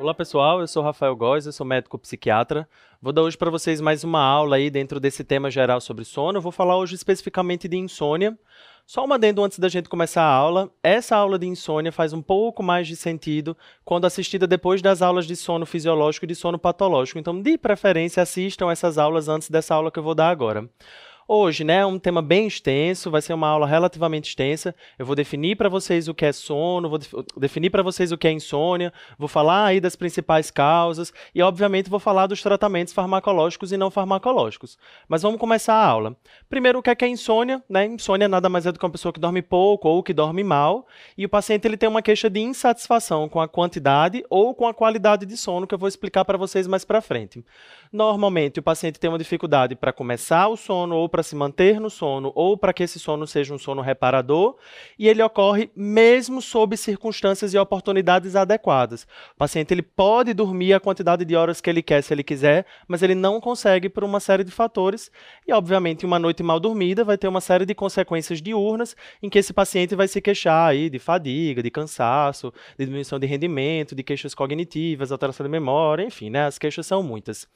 Olá pessoal, eu sou Rafael Góes, eu sou médico psiquiatra. Vou dar hoje para vocês mais uma aula aí dentro desse tema geral sobre sono. Eu vou falar hoje especificamente de insônia. Só uma adendo antes da gente começar a aula. Essa aula de insônia faz um pouco mais de sentido quando assistida depois das aulas de sono fisiológico e de sono patológico. Então, de preferência, assistam essas aulas antes dessa aula que eu vou dar agora. Hoje, né, é um tema bem extenso, vai ser uma aula relativamente extensa. Eu vou definir para vocês o que é sono, vou definir para vocês o que é insônia, vou falar aí das principais causas e, obviamente, vou falar dos tratamentos farmacológicos e não farmacológicos. Mas vamos começar a aula. Primeiro, o que é, que é insônia? Né? Insônia nada mais é do que uma pessoa que dorme pouco ou que dorme mal, e o paciente ele tem uma queixa de insatisfação com a quantidade ou com a qualidade de sono, que eu vou explicar para vocês mais para frente. Normalmente, o paciente tem uma dificuldade para começar o sono ou para se manter no sono ou para que esse sono seja um sono reparador, e ele ocorre mesmo sob circunstâncias e oportunidades adequadas. O paciente ele pode dormir a quantidade de horas que ele quer, se ele quiser, mas ele não consegue por uma série de fatores, e obviamente uma noite mal dormida vai ter uma série de consequências diurnas em que esse paciente vai se queixar aí de fadiga, de cansaço, de diminuição de rendimento, de queixas cognitivas, alteração de memória, enfim, né? As queixas são muitas.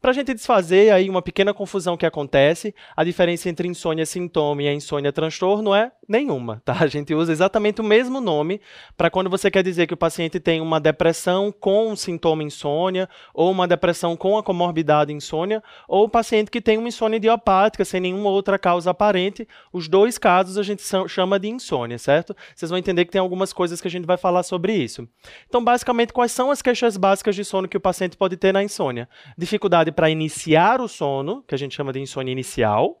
Para a gente desfazer aí uma pequena confusão que acontece, a diferença entre insônia sintoma e a insônia transtorno é nenhuma, tá? A gente usa exatamente o mesmo nome para quando você quer dizer que o paciente tem uma depressão com sintoma insônia, ou uma depressão com a comorbidade insônia, ou o paciente que tem uma insônia idiopática sem nenhuma outra causa aparente. Os dois casos a gente chama de insônia, certo? Vocês vão entender que tem algumas coisas que a gente vai falar sobre isso. Então, basicamente, quais são as queixas básicas de sono que o paciente pode ter na insônia? Dificuldade dificuldade para iniciar o sono, que a gente chama de insônia inicial,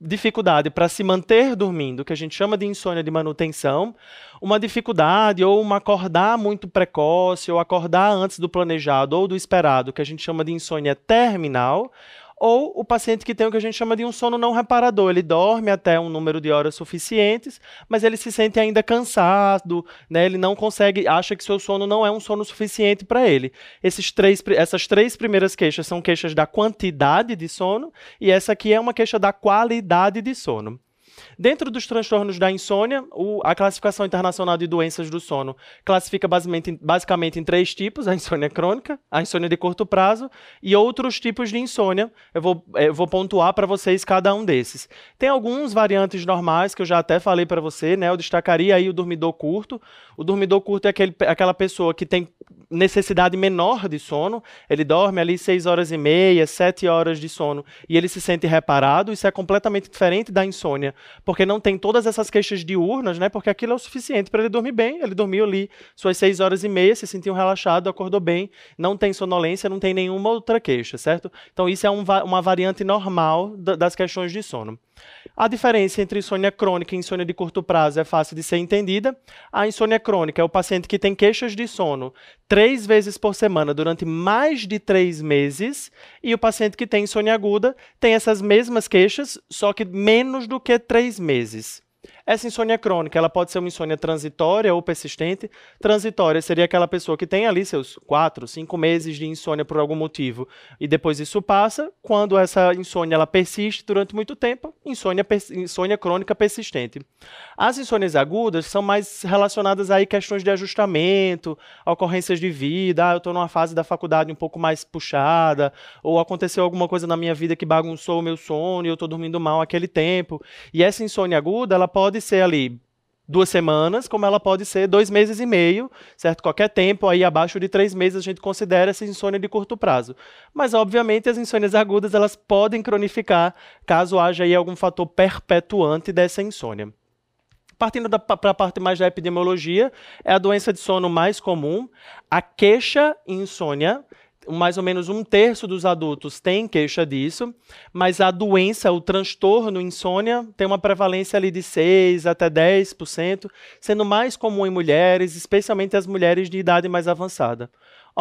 dificuldade para se manter dormindo, que a gente chama de insônia de manutenção, uma dificuldade ou um acordar muito precoce ou acordar antes do planejado ou do esperado, que a gente chama de insônia terminal, ou o paciente que tem o que a gente chama de um sono não reparador. Ele dorme até um número de horas suficientes, mas ele se sente ainda cansado, né? ele não consegue, acha que seu sono não é um sono suficiente para ele. Esses três, essas três primeiras queixas são queixas da quantidade de sono, e essa aqui é uma queixa da qualidade de sono. Dentro dos transtornos da insônia, o, a classificação internacional de doenças do sono classifica basicamente, basicamente em três tipos: a insônia crônica, a insônia de curto prazo e outros tipos de insônia. Eu vou, é, eu vou pontuar para vocês cada um desses. Tem alguns variantes normais que eu já até falei para você, né? Eu destacaria aí o dormidor curto. O dormidor curto é aquele, aquela pessoa que tem necessidade menor de sono, ele dorme ali 6 horas e meia, 7 horas de sono e ele se sente reparado. Isso é completamente diferente da insônia, porque não tem todas essas queixas diurnas, né? Porque aquilo é o suficiente para ele dormir bem. Ele dormiu ali suas 6 horas e meia, se sentiu relaxado, acordou bem, não tem sonolência, não tem nenhuma outra queixa, certo? Então isso é um, uma variante normal das questões de sono. A diferença entre insônia crônica e insônia de curto prazo é fácil de ser entendida. A insônia crônica é o paciente que tem queixas de sono três vezes por semana durante mais de três meses, e o paciente que tem insônia aguda tem essas mesmas queixas, só que menos do que três meses. Essa insônia crônica, ela pode ser uma insônia transitória ou persistente. Transitória seria aquela pessoa que tem ali seus quatro, cinco meses de insônia por algum motivo e depois isso passa. Quando essa insônia ela persiste durante muito tempo, insônia, insônia crônica persistente. As insônias agudas são mais relacionadas a questões de ajustamento, ocorrências de vida. Ah, eu estou numa fase da faculdade um pouco mais puxada, ou aconteceu alguma coisa na minha vida que bagunçou o meu sono e eu estou dormindo mal aquele tempo. E essa insônia aguda, ela pode pode ser ali duas semanas, como ela pode ser dois meses e meio, certo? Qualquer tempo aí abaixo de três meses a gente considera essa insônia de curto prazo. Mas, obviamente, as insônias agudas elas podem cronificar caso haja aí algum fator perpetuante dessa insônia. Partindo para a parte mais da epidemiologia, é a doença de sono mais comum. A queixa insônia mais ou menos um terço dos adultos tem queixa disso, mas a doença, o transtorno insônia, tem uma prevalência ali de 6 até 10%, sendo mais comum em mulheres, especialmente as mulheres de idade mais avançada.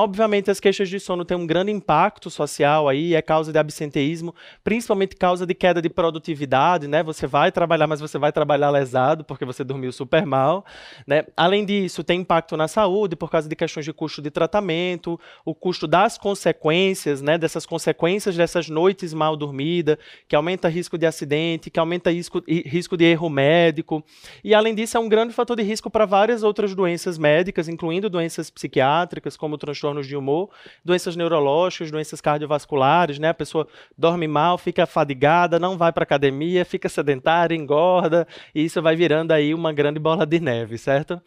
Obviamente, as queixas de sono têm um grande impacto social aí, é causa de absenteísmo, principalmente causa de queda de produtividade, né? Você vai trabalhar, mas você vai trabalhar lesado porque você dormiu super mal, né? Além disso, tem impacto na saúde por causa de questões de custo de tratamento, o custo das consequências, né? Dessas consequências dessas noites mal dormidas, que aumenta risco de acidente, que aumenta risco, risco de erro médico. E além disso, é um grande fator de risco para várias outras doenças médicas, incluindo doenças psiquiátricas, como transtorno transtornos de humor, doenças neurológicas, doenças cardiovasculares, né? A pessoa dorme mal, fica fadigada, não vai para academia, fica sedentária, engorda, e isso vai virando aí uma grande bola de neve, certo?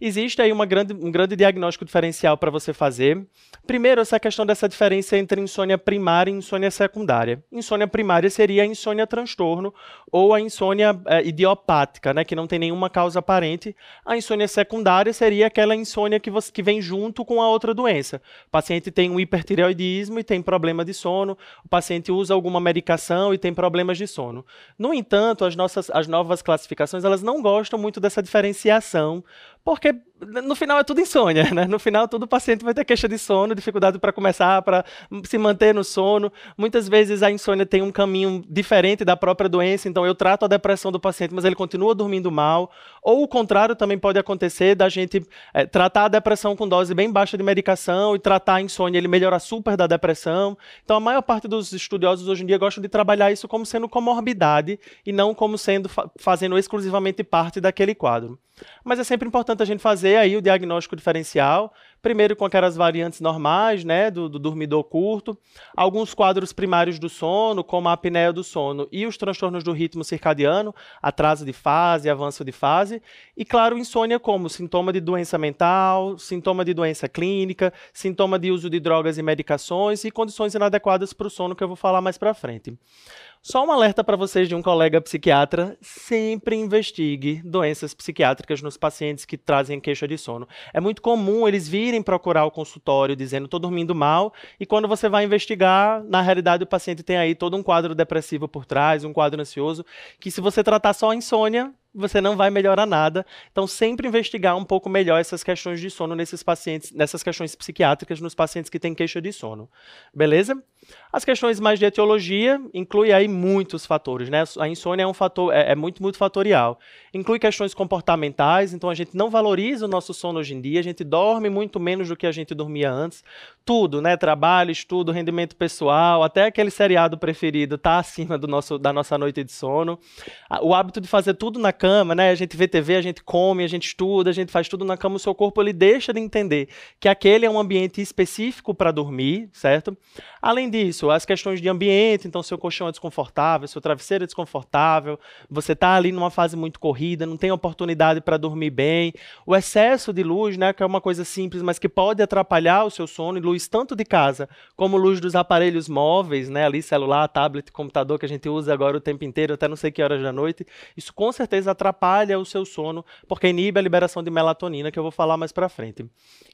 Existe aí uma grande, um grande diagnóstico diferencial para você fazer. Primeiro, essa questão dessa diferença entre insônia primária e insônia secundária. Insônia primária seria a insônia transtorno ou a insônia é, idiopática, né, que não tem nenhuma causa aparente. A insônia secundária seria aquela insônia que, você, que vem junto com a outra doença. O paciente tem um hipertireoidismo e tem problema de sono, o paciente usa alguma medicação e tem problemas de sono. No entanto, as, nossas, as novas classificações elas não gostam muito dessa diferenciação, porque no final é tudo insônia, né? No final todo paciente vai ter queixa de sono, dificuldade para começar, para se manter no sono. Muitas vezes a insônia tem um caminho diferente da própria doença, então eu trato a depressão do paciente, mas ele continua dormindo mal. Ou o contrário também pode acontecer da gente é, tratar a depressão com dose bem baixa de medicação e tratar a insônia, ele melhora super da depressão. Então a maior parte dos estudiosos hoje em dia gostam de trabalhar isso como sendo comorbidade e não como sendo fazendo exclusivamente parte daquele quadro. Mas é sempre importante a gente fazer aí o diagnóstico diferencial, primeiro com aquelas variantes normais, né, do, do dormidor curto, alguns quadros primários do sono, como a apneia do sono e os transtornos do ritmo circadiano, atraso de fase, avanço de fase, e claro, insônia como sintoma de doença mental, sintoma de doença clínica, sintoma de uso de drogas e medicações e condições inadequadas para o sono que eu vou falar mais para frente. Só um alerta para vocês de um colega psiquiatra: sempre investigue doenças psiquiátricas nos pacientes que trazem queixa de sono. É muito comum eles virem procurar o consultório dizendo estou dormindo mal, e quando você vai investigar, na realidade o paciente tem aí todo um quadro depressivo por trás, um quadro ansioso, que se você tratar só a insônia, você não vai melhorar nada. Então, sempre investigar um pouco melhor essas questões de sono nesses pacientes, nessas questões psiquiátricas nos pacientes que têm queixa de sono. Beleza? As questões mais de etiologia inclui aí muitos fatores, né? A insônia é um fator, é, é muito multifatorial. Inclui questões comportamentais, então a gente não valoriza o nosso sono hoje em dia, a gente dorme muito menos do que a gente dormia antes. Tudo, né? Trabalho, estudo, rendimento pessoal, até aquele seriado preferido está acima do nosso, da nossa noite de sono. O hábito de fazer tudo na cama, né? A gente vê TV, a gente come, a gente estuda, a gente faz tudo na cama, o seu corpo ele deixa de entender que aquele é um ambiente específico para dormir, certo? Além disso, as questões de ambiente, então seu colchão é desconfortável, seu travesseiro é desconfortável, você está ali numa fase muito corrida, não tem oportunidade para dormir bem. O excesso de luz, né, que é uma coisa simples, mas que pode atrapalhar o seu sono, e luz tanto de casa como luz dos aparelhos móveis, né, ali celular, tablet, computador que a gente usa agora o tempo inteiro, até não sei que horas da noite. Isso com certeza atrapalha o seu sono, porque inibe a liberação de melatonina, que eu vou falar mais para frente.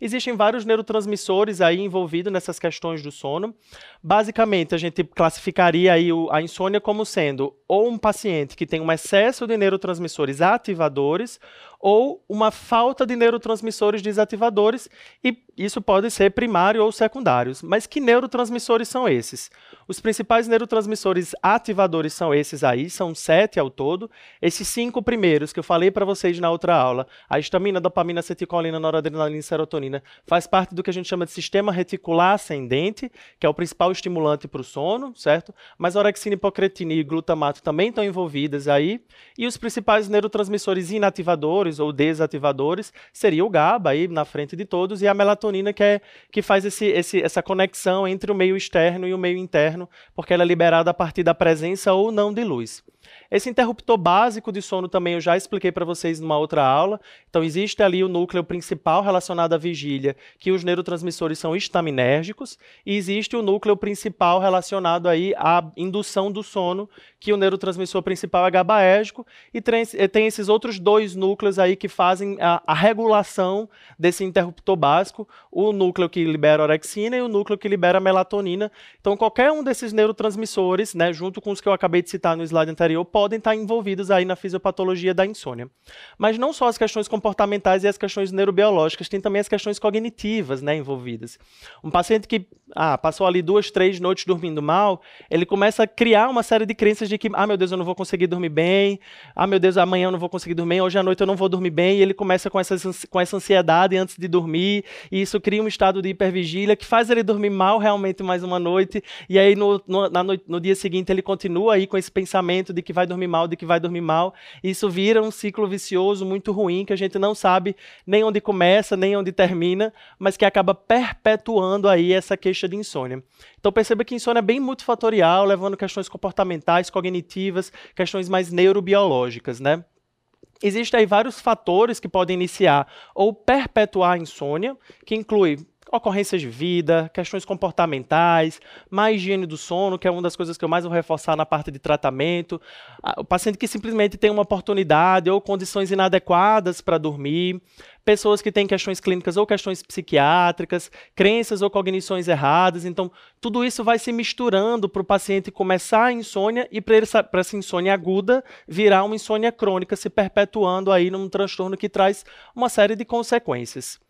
Existem vários neurotransmissores aí envolvidos nessas questões do sono. Basicamente, a gente classificaria aí a insônia como sendo ou um paciente que tem um excesso de neurotransmissores ativadores ou uma falta de neurotransmissores desativadores, e isso pode ser primário ou secundários. Mas que neurotransmissores são esses? Os principais neurotransmissores ativadores são esses aí, são sete ao todo. Esses cinco primeiros que eu falei para vocês na outra aula, a histamina, dopamina, acetilcolina, noradrenalina e serotonina, faz parte do que a gente chama de sistema reticular ascendente, que é o principal estimulante para o sono, certo? Mas orexina, hipocretina e glutamato também estão envolvidas aí. E os principais neurotransmissores inativadores ou desativadores, seria o GABA aí na frente de todos, e a melatonina que, é, que faz esse, esse, essa conexão entre o meio externo e o meio interno, porque ela é liberada a partir da presença ou não de luz. Esse interruptor básico de sono também eu já expliquei para vocês numa outra aula. Então, existe ali o núcleo principal relacionado à vigília, que os neurotransmissores são estaminérgicos, e existe o núcleo principal relacionado aí à indução do sono, que o neurotransmissor principal é GABAérgico, e tem esses outros dois núcleos aí que fazem a, a regulação desse interruptor básico, o núcleo que libera orexina e o núcleo que libera melatonina. Então, qualquer um desses neurotransmissores, né, junto com os que eu acabei de citar no slide anterior, podem estar envolvidos aí na fisiopatologia da insônia. Mas não só as questões comportamentais e as questões neurobiológicas, tem também as questões cognitivas né, envolvidas. Um paciente que ah, passou ali duas, três noites dormindo mal, ele começa a criar uma série de crenças de que, ah, meu Deus, eu não vou conseguir dormir bem, ah, meu Deus, amanhã eu não vou conseguir dormir, hoje à noite eu não vou dormir bem, e ele começa com essa, com essa ansiedade antes de dormir, e isso cria um estado de hipervigília que faz ele dormir mal realmente mais uma noite, e aí no, no, no dia seguinte ele continua aí com esse pensamento de que vai dormir mal, de que vai dormir mal, isso vira um ciclo vicioso muito ruim, que a gente não sabe nem onde começa, nem onde termina, mas que acaba perpetuando aí essa queixa de insônia. Então perceba que insônia é bem multifatorial, levando questões comportamentais, cognitivas, questões mais neurobiológicas, né? Existem aí vários fatores que podem iniciar ou perpetuar a insônia, que inclui ocorrências de vida, questões comportamentais, má higiene do sono, que é uma das coisas que eu mais vou reforçar na parte de tratamento. O paciente que simplesmente tem uma oportunidade ou condições inadequadas para dormir, pessoas que têm questões clínicas ou questões psiquiátricas, crenças ou cognições erradas. Então, tudo isso vai se misturando para o paciente começar a insônia e para essa insônia aguda virar uma insônia crônica, se perpetuando aí num transtorno que traz uma série de consequências.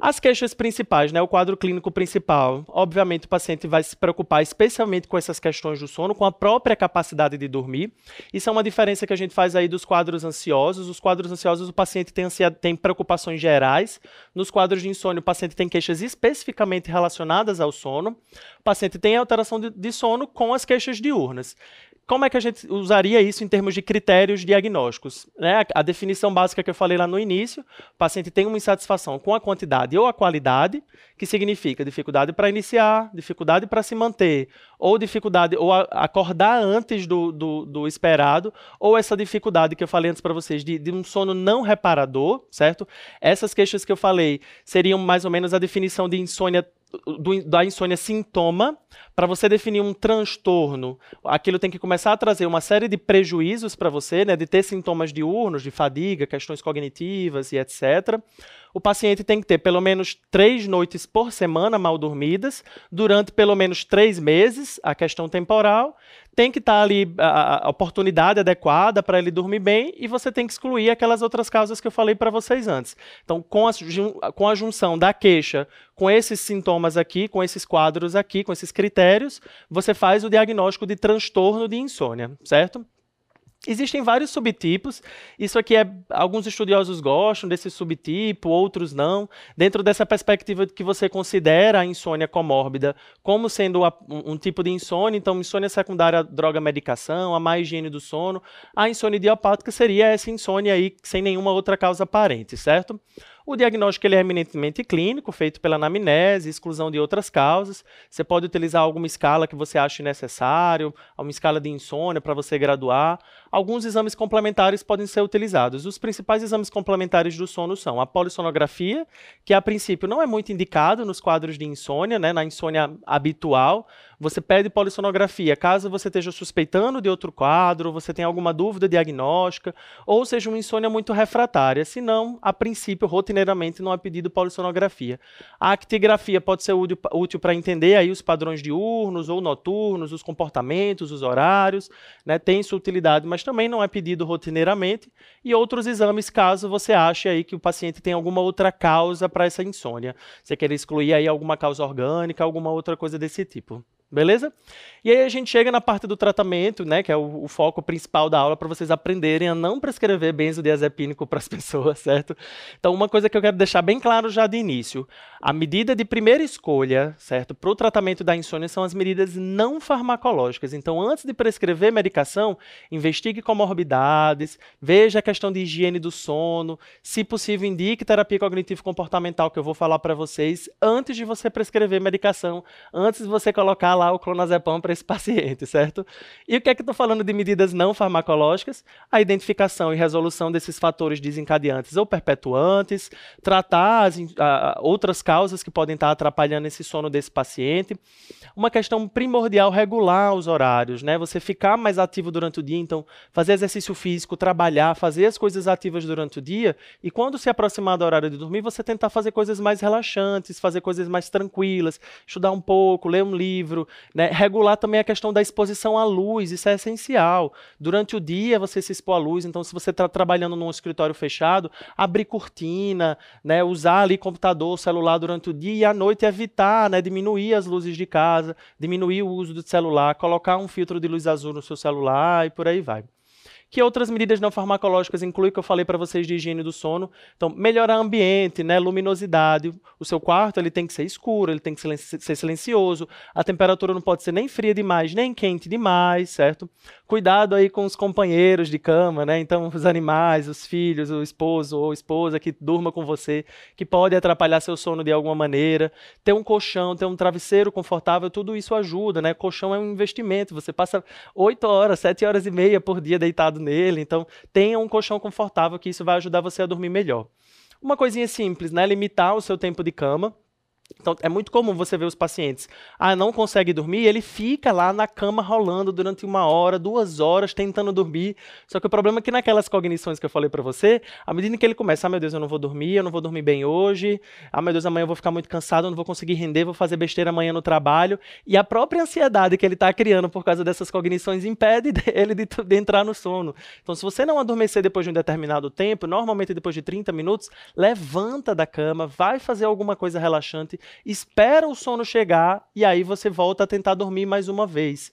As queixas principais, né, o quadro clínico principal, obviamente o paciente vai se preocupar especialmente com essas questões do sono, com a própria capacidade de dormir. Isso é uma diferença que a gente faz aí dos quadros ansiosos. Os quadros ansiosos, o paciente tem, tem preocupações gerais. Nos quadros de insônia, o paciente tem queixas especificamente relacionadas ao sono. O paciente tem alteração de, de sono com as queixas diurnas. Como é que a gente usaria isso em termos de critérios diagnósticos? Né? A definição básica que eu falei lá no início, o paciente tem uma insatisfação com a quantidade ou a qualidade, que significa dificuldade para iniciar, dificuldade para se manter, ou dificuldade, ou acordar antes do, do, do, esperado, ou essa dificuldade que eu falei antes para vocês, de, de um sono não reparador, certo? Essas queixas que eu falei seriam mais ou menos a definição de insônia do, da insônia sintoma, para você definir um transtorno, aquilo tem que começar a trazer uma série de prejuízos para você, né, de ter sintomas diurnos, de fadiga, questões cognitivas e etc o paciente tem que ter pelo menos três noites por semana mal dormidas, durante pelo menos três meses, a questão temporal. Tem que estar tá ali a, a oportunidade adequada para ele dormir bem e você tem que excluir aquelas outras causas que eu falei para vocês antes. Então, com a, com a junção da queixa com esses sintomas aqui, com esses quadros aqui, com esses critérios, você faz o diagnóstico de transtorno de insônia, certo? Existem vários subtipos. Isso aqui é alguns estudiosos gostam desse subtipo, outros não. Dentro dessa perspectiva que você considera a insônia comórbida como sendo um, um tipo de insônia, então insônia secundária droga medicação, a má higiene do sono, a insônia idiopática seria essa insônia aí sem nenhuma outra causa aparente, certo? O diagnóstico ele é eminentemente clínico, feito pela anamnese, exclusão de outras causas. Você pode utilizar alguma escala que você ache necessário, uma escala de insônia para você graduar. Alguns exames complementares podem ser utilizados. Os principais exames complementares do sono são a polissonografia, que a princípio não é muito indicado nos quadros de insônia, né, na insônia habitual. Você pede polissonografia caso você esteja suspeitando de outro quadro, você tenha alguma dúvida diagnóstica, ou seja uma insônia muito refratária. Se não, a princípio, rotineiramente rotineiramente não é pedido polissonografia. A actigrafia pode ser útil para entender aí os padrões diurnos ou noturnos, os comportamentos, os horários, né? tem sua utilidade, mas também não é pedido rotineiramente. E outros exames, caso você ache aí que o paciente tem alguma outra causa para essa insônia. Você quer excluir aí alguma causa orgânica, alguma outra coisa desse tipo. Beleza? E aí a gente chega na parte do tratamento, né, que é o, o foco principal da aula para vocês aprenderem a não prescrever benzodiazepínico para as pessoas, certo? Então, uma coisa que eu quero deixar bem claro já de início, a medida de primeira escolha, certo, para o tratamento da insônia são as medidas não farmacológicas. Então, antes de prescrever medicação, investigue comorbidades, veja a questão de higiene do sono, se possível indique terapia cognitivo comportamental que eu vou falar para vocês antes de você prescrever medicação, antes de você colocar lá o clonazepam para esse paciente, certo? E o que é que eu estou falando de medidas não farmacológicas? A identificação e resolução desses fatores desencadeantes ou perpetuantes, tratar as, a, outras causas que podem estar atrapalhando esse sono desse paciente. Uma questão primordial, regular os horários, né? Você ficar mais ativo durante o dia, então fazer exercício físico, trabalhar, fazer as coisas ativas durante o dia e quando se aproximar do horário de dormir, você tentar fazer coisas mais relaxantes, fazer coisas mais tranquilas, estudar um pouco, ler um livro, né? Regular também a questão da exposição à luz, isso é essencial. Durante o dia você se expor à luz, então se você está trabalhando num escritório fechado, abrir cortina, né? usar ali computador, celular durante o dia e à noite evitar, né? diminuir as luzes de casa, diminuir o uso do celular, colocar um filtro de luz azul no seu celular e por aí vai. Que outras medidas não farmacológicas incluem que eu falei para vocês de higiene do sono? Então, melhorar o ambiente, né, luminosidade. O seu quarto ele tem que ser escuro, ele tem que ser silencioso. A temperatura não pode ser nem fria demais, nem quente demais, certo? Cuidado aí com os companheiros de cama, né? Então, os animais, os filhos, o esposo ou esposa que durma com você, que pode atrapalhar seu sono de alguma maneira. Ter um colchão, ter um travesseiro confortável, tudo isso ajuda, né? Colchão é um investimento. Você passa 8 horas, 7 horas e meia por dia deitado nele. Então, tenha um colchão confortável que isso vai ajudar você a dormir melhor. Uma coisinha simples, né? Limitar o seu tempo de cama. Então, é muito comum você ver os pacientes, ah, não consegue dormir, ele fica lá na cama rolando durante uma hora, duas horas, tentando dormir. Só que o problema é que naquelas cognições que eu falei para você, à medida que ele começa, ah, meu Deus, eu não vou dormir, eu não vou dormir bem hoje, ah, meu Deus, amanhã eu vou ficar muito cansado, eu não vou conseguir render, vou fazer besteira amanhã no trabalho, e a própria ansiedade que ele está criando por causa dessas cognições impede ele de, de entrar no sono. Então, se você não adormecer depois de um determinado tempo, normalmente depois de 30 minutos, levanta da cama, vai fazer alguma coisa relaxante, espera o sono chegar e aí você volta a tentar dormir mais uma vez.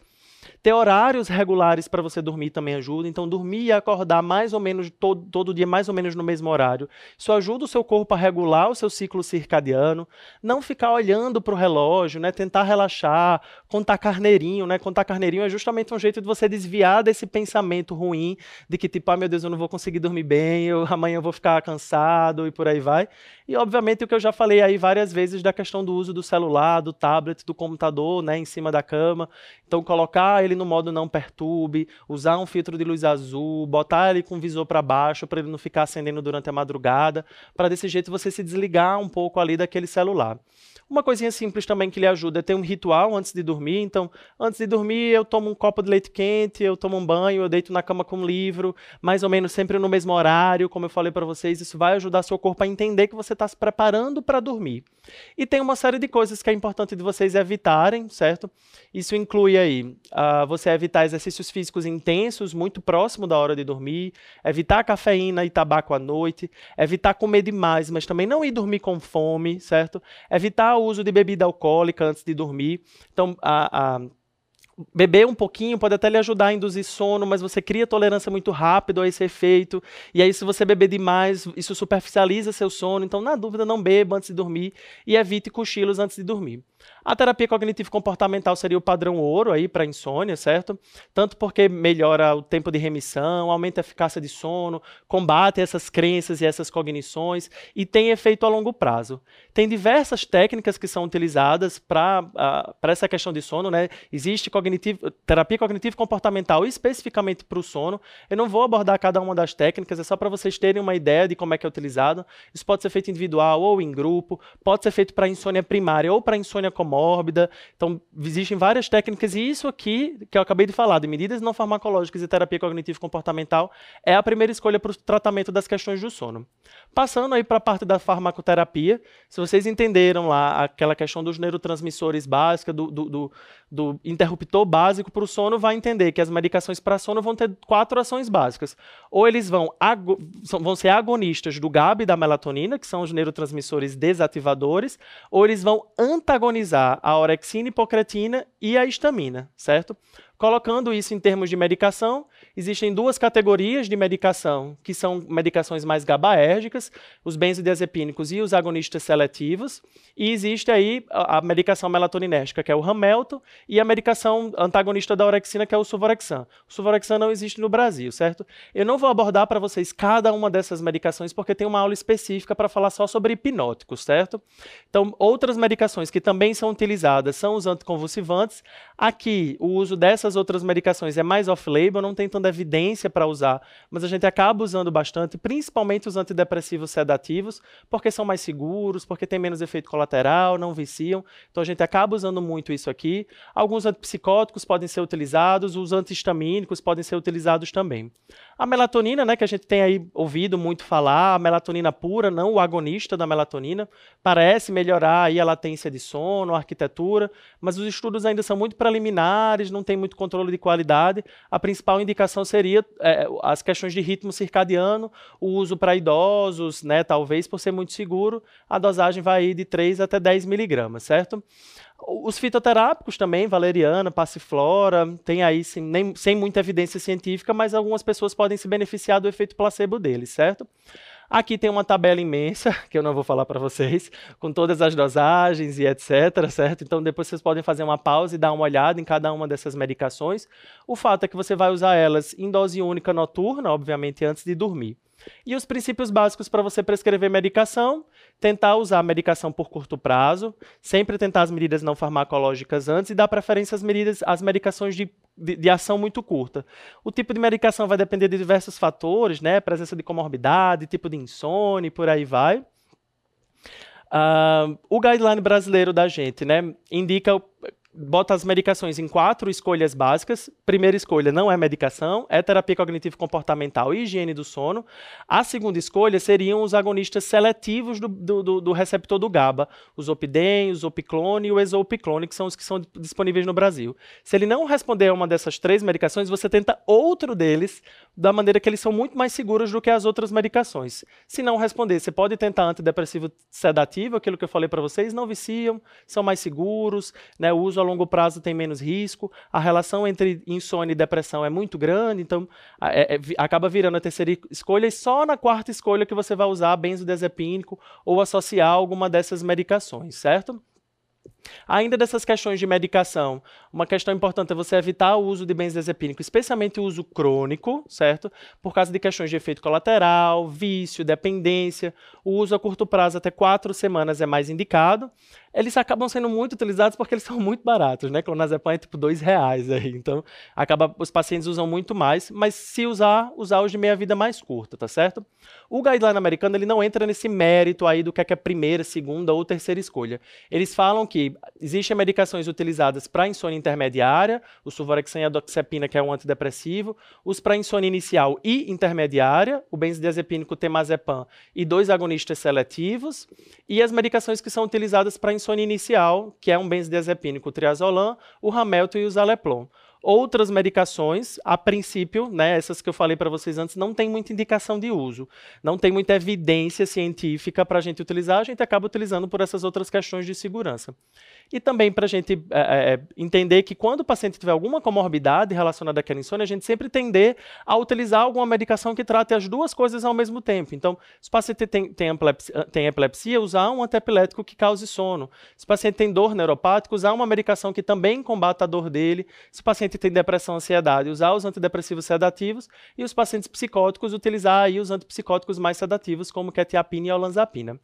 Ter horários regulares para você dormir também ajuda. Então, dormir e acordar mais ou menos todo, todo dia, mais ou menos no mesmo horário. Isso ajuda o seu corpo a regular o seu ciclo circadiano. Não ficar olhando para o relógio, né? Tentar relaxar, contar carneirinho, né? Contar carneirinho é justamente um jeito de você desviar desse pensamento ruim de que, tipo, ah, meu Deus, eu não vou conseguir dormir bem, eu, amanhã eu vou ficar cansado e por aí vai. E, obviamente, o que eu já falei aí várias vezes da questão do uso do celular, do tablet, do computador, né? Em cima da cama. Então, colocar ele no modo não perturbe, usar um filtro de luz azul, botar ele com o visor para baixo para ele não ficar acendendo durante a madrugada, para desse jeito você se desligar um pouco ali daquele celular. Uma coisinha simples também que lhe ajuda é ter um ritual antes de dormir. Então, antes de dormir, eu tomo um copo de leite quente, eu tomo um banho, eu deito na cama com um livro, mais ou menos sempre no mesmo horário, como eu falei para vocês. Isso vai ajudar seu corpo a entender que você está se preparando para dormir. E tem uma série de coisas que é importante de vocês evitarem, certo? Isso inclui aí uh, você evitar exercícios físicos intensos, muito próximo da hora de dormir, evitar cafeína e tabaco à noite, evitar comer demais, mas também não ir dormir com fome, certo? Evitar o uso de bebida alcoólica antes de dormir. Então, a, a beber um pouquinho pode até lhe ajudar a induzir sono, mas você cria tolerância muito rápido a esse efeito. E aí, se você beber demais, isso superficializa seu sono. Então, na dúvida, não beba antes de dormir e evite cochilos antes de dormir. A terapia cognitivo-comportamental seria o padrão ouro aí para insônia, certo? Tanto porque melhora o tempo de remissão, aumenta a eficácia de sono, combate essas crenças e essas cognições e tem efeito a longo prazo. Tem diversas técnicas que são utilizadas para uh, essa questão de sono, né? Existe cognitivo, terapia cognitivo-comportamental especificamente para o sono. Eu não vou abordar cada uma das técnicas, é só para vocês terem uma ideia de como é que é utilizado. Isso pode ser feito individual ou em grupo, pode ser feito para insônia primária ou para insônia comórbida. Então, existem várias técnicas, e isso aqui, que eu acabei de falar, de medidas não farmacológicas e terapia cognitivo-comportamental, é a primeira escolha para o tratamento das questões do sono. Passando aí para a parte da farmacoterapia, se vocês entenderam lá aquela questão dos neurotransmissores básicos, do, do, do, do interruptor básico para o sono, vai entender que as medicações para sono vão ter quatro ações básicas. Ou eles vão, vão ser agonistas do GABA e da melatonina, que são os neurotransmissores desativadores, ou eles vão antagonizar a orexina, hipocretina e a histamina, certo? Colocando isso em termos de medicação, existem duas categorias de medicação, que são medicações mais gabaérgicas, os benzodiazepínicos e os agonistas seletivos, e existe aí a, a medicação melatoninérgica, que é o Ramelto, e a medicação antagonista da orexina, que é o Suvorexan. O Suvorexan não existe no Brasil, certo? Eu não vou abordar para vocês cada uma dessas medicações, porque tem uma aula específica para falar só sobre hipnóticos, certo? Então, outras medicações que também são utilizadas são os anticonvulsivantes. Aqui, o uso dessas essas outras medicações é mais off-label, não tem tanta evidência para usar, mas a gente acaba usando bastante, principalmente os antidepressivos sedativos, porque são mais seguros, porque tem menos efeito colateral, não viciam. Então a gente acaba usando muito isso aqui. Alguns antipsicóticos podem ser utilizados, os antihistamínicos podem ser utilizados também. A melatonina, né, que a gente tem aí ouvido muito falar, a melatonina pura, não o agonista da melatonina, parece melhorar aí a latência de sono, a arquitetura, mas os estudos ainda são muito preliminares, não tem muito controle de qualidade. A principal indicação seria é, as questões de ritmo circadiano, o uso para idosos, né, talvez por ser muito seguro, a dosagem vai de 3 até 10 miligramas, certo? Os fitoterápicos também, valeriana, passiflora, tem aí sem, nem, sem muita evidência científica, mas algumas pessoas podem se beneficiar do efeito placebo deles, certo? Aqui tem uma tabela imensa, que eu não vou falar para vocês, com todas as dosagens e etc, certo? Então depois vocês podem fazer uma pausa e dar uma olhada em cada uma dessas medicações. O fato é que você vai usar elas em dose única noturna, obviamente antes de dormir. E os princípios básicos para você prescrever medicação, tentar usar a medicação por curto prazo, sempre tentar as medidas não farmacológicas antes e dar preferência às medidas, às medicações de, de, de, ação muito curta. O tipo de medicação vai depender de diversos fatores, né? Presença de comorbidade, tipo de insônia por aí vai. Uh, o guideline brasileiro da gente, né, indica bota as medicações em quatro escolhas básicas. Primeira escolha não é medicação, é terapia cognitivo-comportamental e higiene do sono. A segunda escolha seriam os agonistas seletivos do, do, do receptor do GABA, os Opidem, os Opiclone e o Exopiclone, que são os que são disponíveis no Brasil. Se ele não responder a uma dessas três medicações, você tenta outro deles, da maneira que eles são muito mais seguros do que as outras medicações. Se não responder, você pode tentar antidepressivo sedativo, aquilo que eu falei para vocês, não viciam, são mais seguros, né, o uso longo prazo tem menos risco, a relação entre insônia e depressão é muito grande, então é, é, acaba virando a terceira escolha e só na quarta escolha que você vai usar benzodiazepínico ou associar alguma dessas medicações, certo? Ainda dessas questões de medicação, uma questão importante é você evitar o uso de benzodiazepínico, especialmente o uso crônico, certo? Por causa de questões de efeito colateral, vício, dependência. O uso a curto prazo, até quatro semanas, é mais indicado eles acabam sendo muito utilizados porque eles são muito baratos, né? Clonazepam é tipo dois reais aí, então acaba os pacientes usam muito mais, mas se usar, usar os de meia vida mais curta, tá certo? O guideline americano ele não entra nesse mérito aí do que é, que é primeira, segunda ou terceira escolha. Eles falam que existem medicações utilizadas para insônia intermediária, o suvorexan e a doxepina, que é um antidepressivo, os para insônia inicial e intermediária, o benzodiazepínico temazepam e dois agonistas seletivos, e as medicações que são utilizadas para insônia insônia inicial, que é um benzodiazepínico, o triazolam, o ramelto e o zaleplon. Outras medicações, a princípio, né, essas que eu falei para vocês antes, não tem muita indicação de uso, não tem muita evidência científica para a gente utilizar, a gente acaba utilizando por essas outras questões de segurança. E também para a gente é, é, entender que quando o paciente tiver alguma comorbidade relacionada àquela insônia, a gente sempre tender a utilizar alguma medicação que trate as duas coisas ao mesmo tempo. Então, se o paciente tem, tem, epilepsia, tem epilepsia, usar um antiepilético que cause sono. Se o paciente tem dor neuropática, usar uma medicação que também combata a dor dele. Se o paciente tem depressão, ansiedade, usar os antidepressivos sedativos. E os pacientes psicóticos, utilizar aí os antipsicóticos mais sedativos, como quetiapina e olanzapina.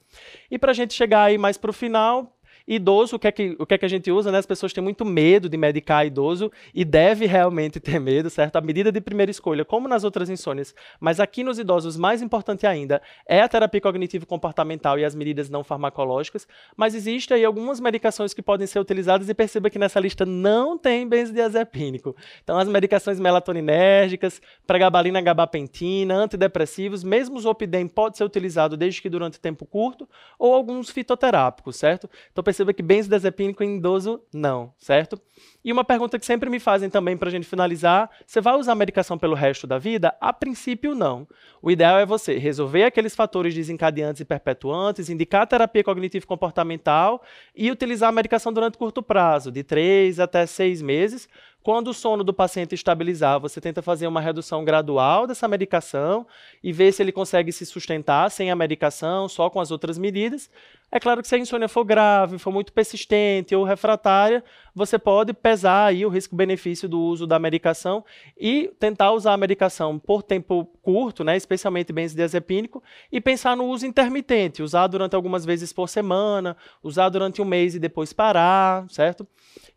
E para a gente chegar aí mais para o final, Idoso, o que, é que, o que é que a gente usa, né? As pessoas têm muito medo de medicar idoso e deve realmente ter medo, certo? A medida de primeira escolha, como nas outras insônias, mas aqui nos idosos, mais importante ainda, é a terapia cognitivo-comportamental e as medidas não farmacológicas, mas existem aí algumas medicações que podem ser utilizadas e perceba que nessa lista não tem benzodiazepínico. Então, as medicações melatoninérgicas, pregabalina, gabapentina, antidepressivos, mesmo o Zopidem pode ser utilizado desde que durante tempo curto, ou alguns fitoterápicos, certo? Então, perceba que benzodiazepínico idoso, não, certo? E uma pergunta que sempre me fazem também para a gente finalizar: você vai usar medicação pelo resto da vida? A princípio, não. O ideal é você resolver aqueles fatores desencadeantes e perpetuantes, indicar terapia cognitivo-comportamental e utilizar a medicação durante curto prazo, de 3 até 6 meses, quando o sono do paciente estabilizar, você tenta fazer uma redução gradual dessa medicação e ver se ele consegue se sustentar sem a medicação, só com as outras medidas. É claro que se a insônia for grave, for muito persistente ou refratária, você pode pesar aí o risco-benefício do uso da medicação e tentar usar a medicação por tempo curto, né, especialmente benzodiazepínico, e pensar no uso intermitente, usar durante algumas vezes por semana, usar durante um mês e depois parar, certo?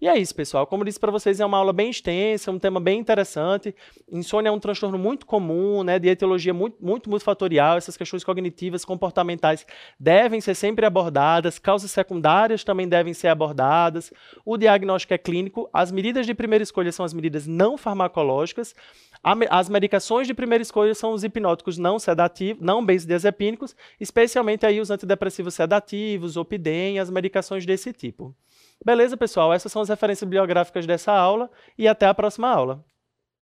E é isso, pessoal. Como disse para vocês, é uma aula bem extensa, um tema bem interessante. Insônia é um transtorno muito comum, né, de etiologia muito, muito multifatorial. Essas questões cognitivas, comportamentais devem ser sempre abordadas. Causas secundárias também devem ser abordadas. O diagnóstico diagnóstico é clínico, as medidas de primeira escolha são as medidas não farmacológicas, as medicações de primeira escolha são os hipnóticos não sedativos, não benzodiazepínicos, especialmente aí os antidepressivos sedativos, opidem, as medicações desse tipo. Beleza, pessoal? Essas são as referências bibliográficas dessa aula e até a próxima aula.